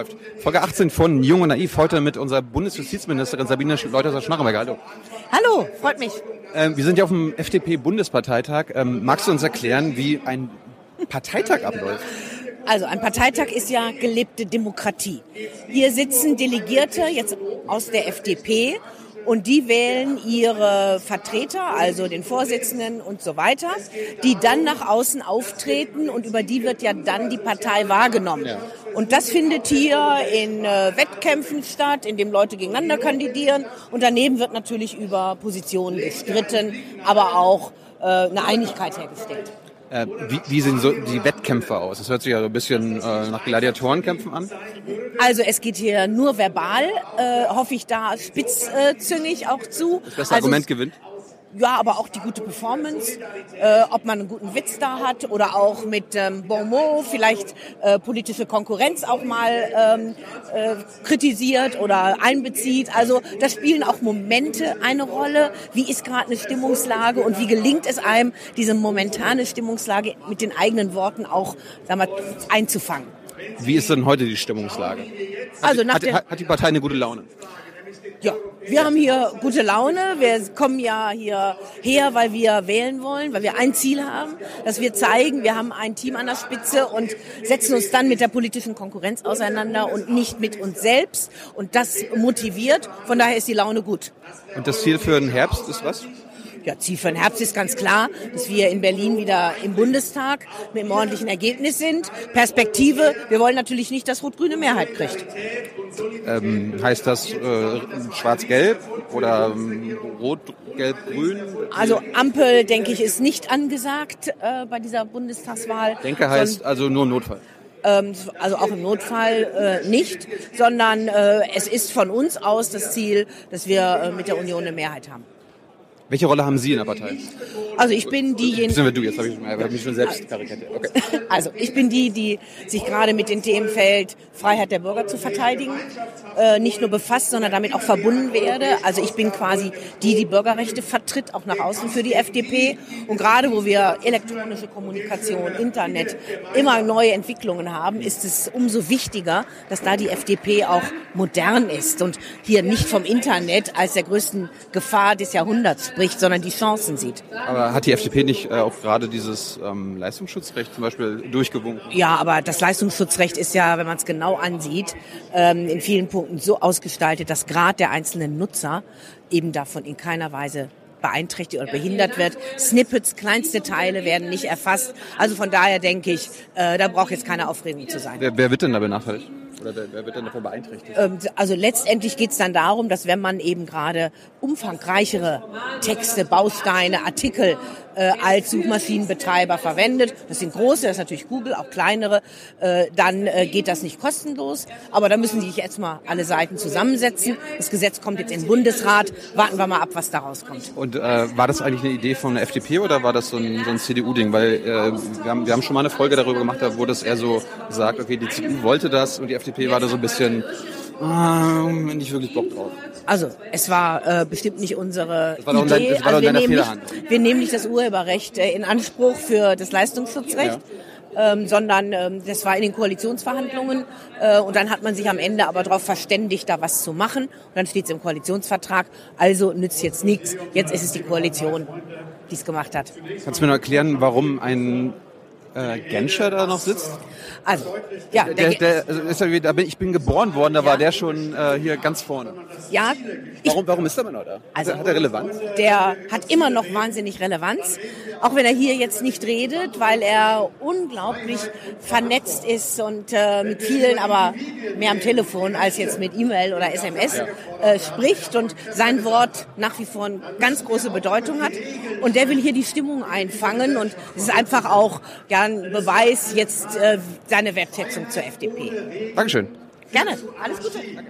läuft. Folge 18 von Jung und Naiv, heute mit unserer Bundesjustizministerin Sabine Leutherer-Schnarrenberger. Hallo. Hallo, freut mich. Ähm, wir sind ja auf dem FDP-Bundesparteitag. Ähm, magst du uns erklären, wie ein Parteitag abläuft? Also ein Parteitag ist ja gelebte Demokratie. Hier sitzen Delegierte jetzt aus der FDP und die wählen ihre Vertreter, also den Vorsitzenden und so weiter, die dann nach außen auftreten und über die wird ja dann die Partei wahrgenommen. Ja. Und das findet hier in äh, Wettkämpfen statt, in dem Leute gegeneinander kandidieren und daneben wird natürlich über Positionen gestritten, aber auch äh, eine Einigkeit hergestellt. Äh, wie, wie, sehen so die Wettkämpfe aus? Das hört sich ja so ein bisschen äh, nach Gladiatorenkämpfen an. Also es geht hier nur verbal, äh, hoffe ich da spitzzüngig auch zu. Das beste also Argument gewinnt? Ja, aber auch die gute Performance, äh, ob man einen guten Witz da hat oder auch mit ähm, Bon mot vielleicht äh, politische Konkurrenz auch mal ähm, äh, kritisiert oder einbezieht. Also da spielen auch Momente eine Rolle. Wie ist gerade eine Stimmungslage und wie gelingt es einem, diese momentane Stimmungslage mit den eigenen Worten auch sagen wir, einzufangen? Wie ist denn heute die Stimmungslage? Hat, also nach hat, hat die Partei eine gute Laune? Ja, wir haben hier gute Laune. Wir kommen ja hier her, weil wir wählen wollen, weil wir ein Ziel haben, dass wir zeigen, wir haben ein Team an der Spitze und setzen uns dann mit der politischen Konkurrenz auseinander und nicht mit uns selbst. Und das motiviert. Von daher ist die Laune gut. Und das Ziel für den Herbst ist was? Ja, Ziel für den Herbst ist ganz klar, dass wir in Berlin wieder im Bundestag mit einem ordentlichen Ergebnis sind. Perspektive, wir wollen natürlich nicht, dass Rot-Grüne Mehrheit kriegt. Ähm, heißt das äh, Schwarz-Gelb oder ähm, Rot-Gelb-Grün? Also Ampel, denke ich, ist nicht angesagt äh, bei dieser Bundestagswahl. Denke heißt also nur Notfall ähm, also auch im Notfall äh, nicht, sondern äh, es ist von uns aus das Ziel, dass wir äh, mit der Union eine Mehrheit haben. Welche Rolle haben Sie in der Partei? Also ich bin diejenige... Sind wir du, jetzt habe ich, hab mich schon selbst karikatiert. Okay. Also ich bin die, die sich gerade mit dem Themenfeld Freiheit der Bürger zu verteidigen, äh, nicht nur befasst, sondern damit auch verbunden werde. Also ich bin quasi die, die Bürgerrechte vertritt, auch nach außen für die FDP. Und gerade wo wir elektronische Kommunikation, Internet, immer neue Entwicklungen haben, ist es umso wichtiger, dass da die FDP auch modern ist und hier nicht vom Internet als der größten Gefahr des Jahrhunderts spricht, sondern die Chancen sieht. Aber hat die FDP nicht äh, auch gerade dieses ähm, Leistungsschutzrecht zum Beispiel durchgewunken? Ja, aber das Leistungsschutzrecht ist ja, wenn man es genau ansieht, ähm, in vielen Punkten so ausgestaltet, dass gerade der einzelne Nutzer eben davon in keiner Weise beeinträchtigt oder behindert wird. Snippets, kleinste Teile werden nicht erfasst. Also von daher denke ich, äh, da braucht jetzt keine Aufregung zu sein. Wer, wer wird denn da benachteiligt? Oder wer, wer wird denn davon beeinträchtigt? Ähm, also letztendlich geht es dann darum, dass wenn man eben gerade umfangreichere Texte, Bausteine, Artikel äh, als Suchmaschinenbetreiber verwendet, das sind große, das ist natürlich Google, auch kleinere, äh, dann äh, geht das nicht kostenlos. Aber da müssen sich jetzt mal alle Seiten zusammensetzen. Das Gesetz kommt jetzt in den Bundesrat. Warten wir mal ab, was da rauskommt. Und äh, war das eigentlich eine Idee von der FDP oder war das so ein, so ein CDU-Ding? Weil äh, wir, haben, wir haben schon mal eine Folge darüber gemacht, da wurde es eher so gesagt, okay, die CDU wollte das und die FDP war da so ein bisschen ähm, nicht wirklich Bock drauf. Also, es war äh, bestimmt nicht unsere das war Idee. Dein, das war also wir, nehmen nicht, wir nehmen nicht das Urheberrecht äh, in Anspruch für das Leistungsschutzrecht. Ja. Ähm, sondern ähm, das war in den Koalitionsverhandlungen äh, und dann hat man sich am Ende aber darauf verständigt, da was zu machen und dann steht es im Koalitionsvertrag, also nützt jetzt nichts, jetzt ist es die Koalition, die es gemacht hat. Kannst du mir noch erklären, warum ein äh, Genscher da noch sitzt? Also, ja. Der, der, also ja, da bin, ich bin geboren worden, da ja. war der schon äh, hier ganz vorne. Ja. Warum, warum ist der noch da? Also, hat er Relevanz? Der hat immer noch wahnsinnig Relevanz, auch wenn er hier jetzt nicht redet, weil er unglaublich vernetzt ist und äh, mit vielen, aber mehr am Telefon als jetzt mit E-Mail oder SMS äh, spricht und sein Wort nach wie vor eine ganz große Bedeutung hat. Und der will hier die Stimmung einfangen und es ist einfach auch ja, ein Beweis jetzt äh, seine Wertschätzung zur FDP. Dankeschön. Gerne. Alles Gute. Danke.